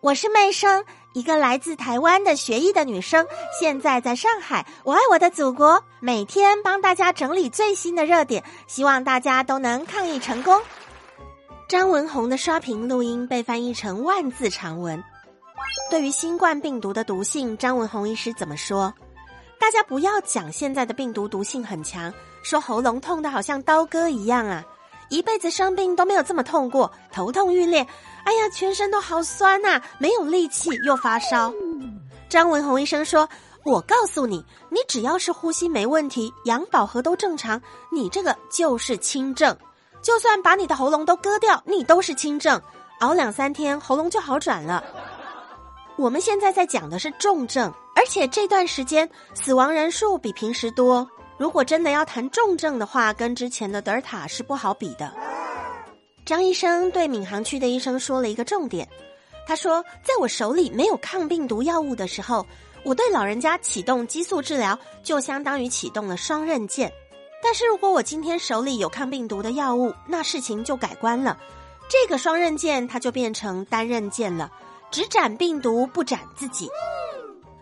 我是妹生，一个来自台湾的学医的女生，现在在上海。我爱我的祖国，每天帮大家整理最新的热点，希望大家都能抗疫成功。张文宏的刷屏录音被翻译成万字长文。对于新冠病毒的毒性，张文宏医师怎么说？大家不要讲现在的病毒毒性很强，说喉咙痛的好像刀割一样啊！一辈子生病都没有这么痛过，头痛欲裂，哎呀，全身都好酸呐，没有力气又发烧。张文宏医生说：“我告诉你，你只要是呼吸没问题，氧饱和都正常，你这个就是轻症。就算把你的喉咙都割掉，你都是轻症，熬两三天喉咙就好转了。我们现在在讲的是重症。”而且这段时间死亡人数比平时多。如果真的要谈重症的话，跟之前的德尔塔是不好比的。张医生对闵行区的医生说了一个重点，他说：“在我手里没有抗病毒药物的时候，我对老人家启动激素治疗就相当于启动了双刃剑。但是如果我今天手里有抗病毒的药物，那事情就改观了，这个双刃剑它就变成单刃剑了，只斩病毒不斩自己。”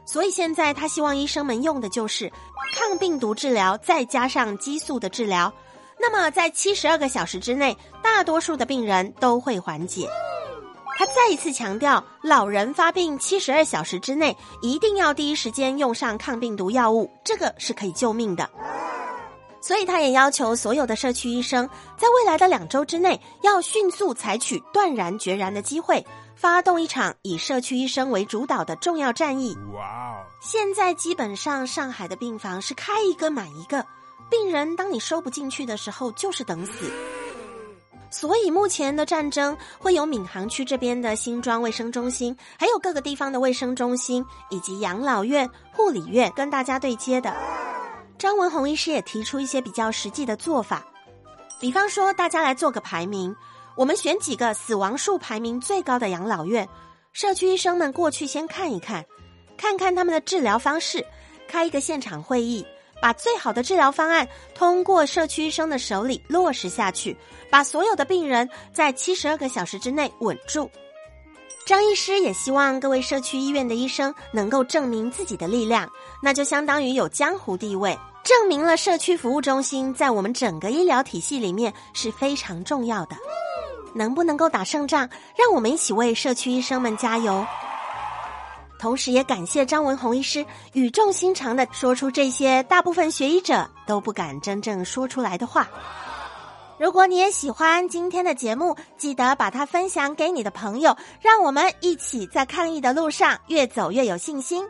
所以现在他希望医生们用的就是抗病毒治疗，再加上激素的治疗。那么在七十二个小时之内，大多数的病人都会缓解。他再一次强调，老人发病七十二小时之内，一定要第一时间用上抗病毒药物，这个是可以救命的。所以他也要求所有的社区医生，在未来的两周之内，要迅速采取断然决然的机会。发动一场以社区医生为主导的重要战役。哇！现在基本上上海的病房是开一个满一个，病人当你收不进去的时候就是等死。所以目前的战争会有闵行区这边的新庄卫生中心，还有各个地方的卫生中心以及养老院、护理院跟大家对接的。张文宏医师也提出一些比较实际的做法，比方说大家来做个排名。我们选几个死亡数排名最高的养老院，社区医生们过去先看一看，看看他们的治疗方式，开一个现场会议，把最好的治疗方案通过社区医生的手里落实下去，把所有的病人在七十二个小时之内稳住。张医师也希望各位社区医院的医生能够证明自己的力量，那就相当于有江湖地位，证明了社区服务中心在我们整个医疗体系里面是非常重要的。能不能够打胜仗？让我们一起为社区医生们加油。同时，也感谢张文宏医师语重心长的说出这些大部分学医者都不敢真正说出来的话。如果你也喜欢今天的节目，记得把它分享给你的朋友，让我们一起在抗疫的路上越走越有信心。